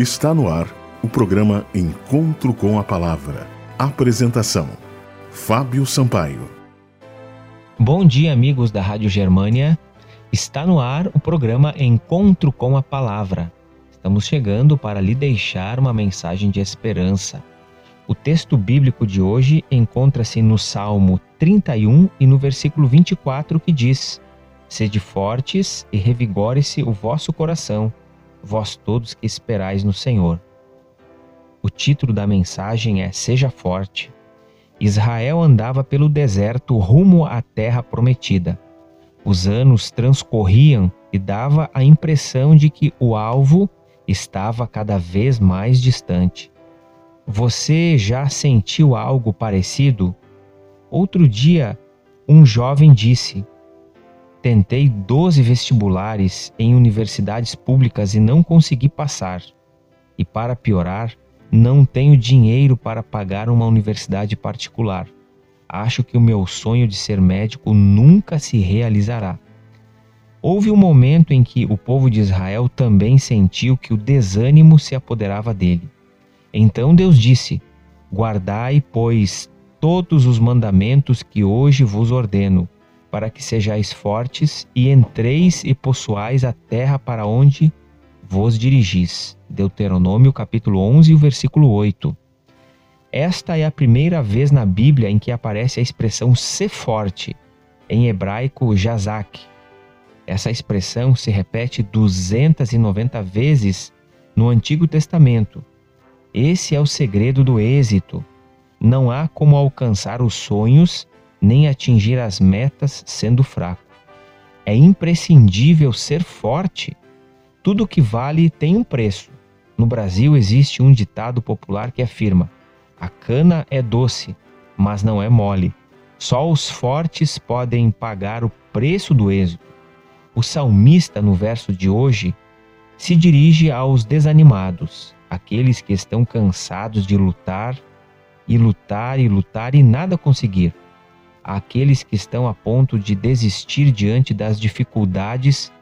Está no ar o programa Encontro com a Palavra. Apresentação: Fábio Sampaio. Bom dia, amigos da Rádio Germânia. Está no ar o programa Encontro com a Palavra. Estamos chegando para lhe deixar uma mensagem de esperança. O texto bíblico de hoje encontra-se no Salmo 31 e no versículo 24 que diz: Sede fortes e revigore-se o vosso coração vós todos que esperais no Senhor. O título da mensagem é Seja Forte. Israel andava pelo deserto rumo à terra prometida. Os anos transcorriam e dava a impressão de que o alvo estava cada vez mais distante. Você já sentiu algo parecido? Outro dia, um jovem disse: Tentei 12 vestibulares em universidades públicas e não consegui passar. E para piorar, não tenho dinheiro para pagar uma universidade particular. Acho que o meu sonho de ser médico nunca se realizará. Houve um momento em que o povo de Israel também sentiu que o desânimo se apoderava dele. Então Deus disse: Guardai, pois, todos os mandamentos que hoje vos ordeno para que sejais fortes e entreis e possuais a terra para onde vos dirigis. Deuteronômio capítulo 11, versículo 8. Esta é a primeira vez na Bíblia em que aparece a expressão ser forte, em hebraico jazak. Essa expressão se repete 290 vezes no Antigo Testamento. Esse é o segredo do êxito. Não há como alcançar os sonhos nem atingir as metas sendo fraco. É imprescindível ser forte. Tudo que vale tem um preço. No Brasil existe um ditado popular que afirma: a cana é doce, mas não é mole. Só os fortes podem pagar o preço do êxito. O salmista, no verso de hoje, se dirige aos desanimados, aqueles que estão cansados de lutar e lutar e lutar e nada conseguir àqueles que estão a ponto de desistir diante das dificuldades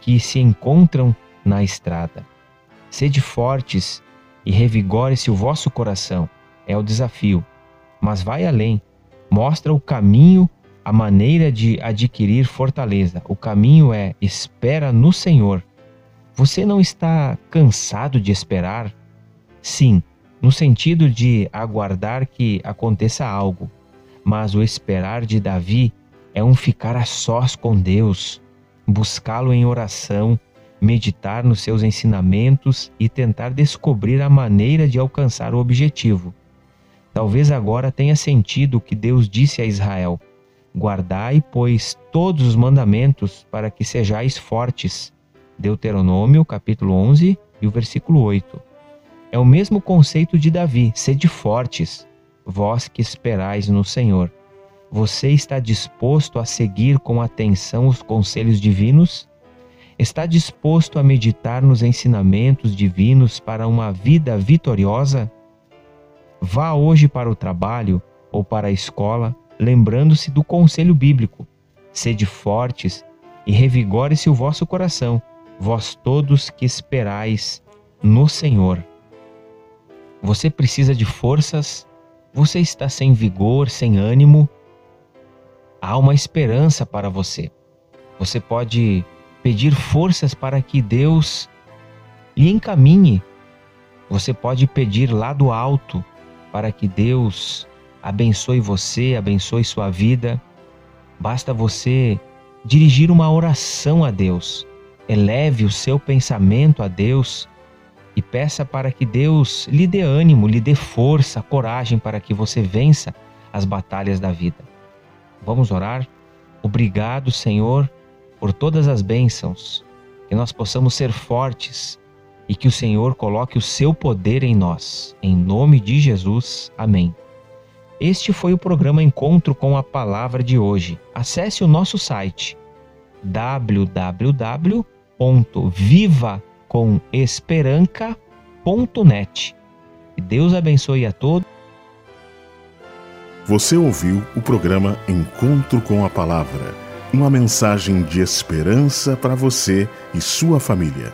que se encontram na estrada. Sede fortes e revigore-se o vosso coração, é o desafio. Mas vai além, mostra o caminho, a maneira de adquirir fortaleza. O caminho é espera no Senhor. Você não está cansado de esperar? Sim, no sentido de aguardar que aconteça algo, mas o esperar de Davi é um ficar a sós com Deus, buscá-lo em oração, meditar nos seus ensinamentos e tentar descobrir a maneira de alcançar o objetivo. Talvez agora tenha sentido o que Deus disse a Israel: Guardai, pois, todos os mandamentos para que sejais fortes. Deuteronômio, capítulo 11 e o versículo 8. É o mesmo conceito de Davi: sede fortes vós que esperais no Senhor. Você está disposto a seguir com atenção os conselhos divinos? Está disposto a meditar nos ensinamentos divinos para uma vida vitoriosa? Vá hoje para o trabalho ou para a escola, lembrando-se do conselho bíblico. Sede fortes e revigore-se o vosso coração, vós todos que esperais no Senhor. Você precisa de forças você está sem vigor, sem ânimo? Há uma esperança para você. Você pode pedir forças para que Deus lhe encaminhe. Você pode pedir lá do alto para que Deus abençoe você, abençoe sua vida. Basta você dirigir uma oração a Deus. Eleve o seu pensamento a Deus peça para que Deus lhe dê ânimo, lhe dê força, coragem para que você vença as batalhas da vida. Vamos orar? Obrigado, Senhor, por todas as bênçãos, que nós possamos ser fortes e que o Senhor coloque o seu poder em nós. Em nome de Jesus. Amém. Este foi o programa Encontro com a Palavra de hoje. Acesse o nosso site www.viva.com esperanca.net. Que Deus abençoe a todos. Você ouviu o programa Encontro com a Palavra, uma mensagem de esperança para você e sua família.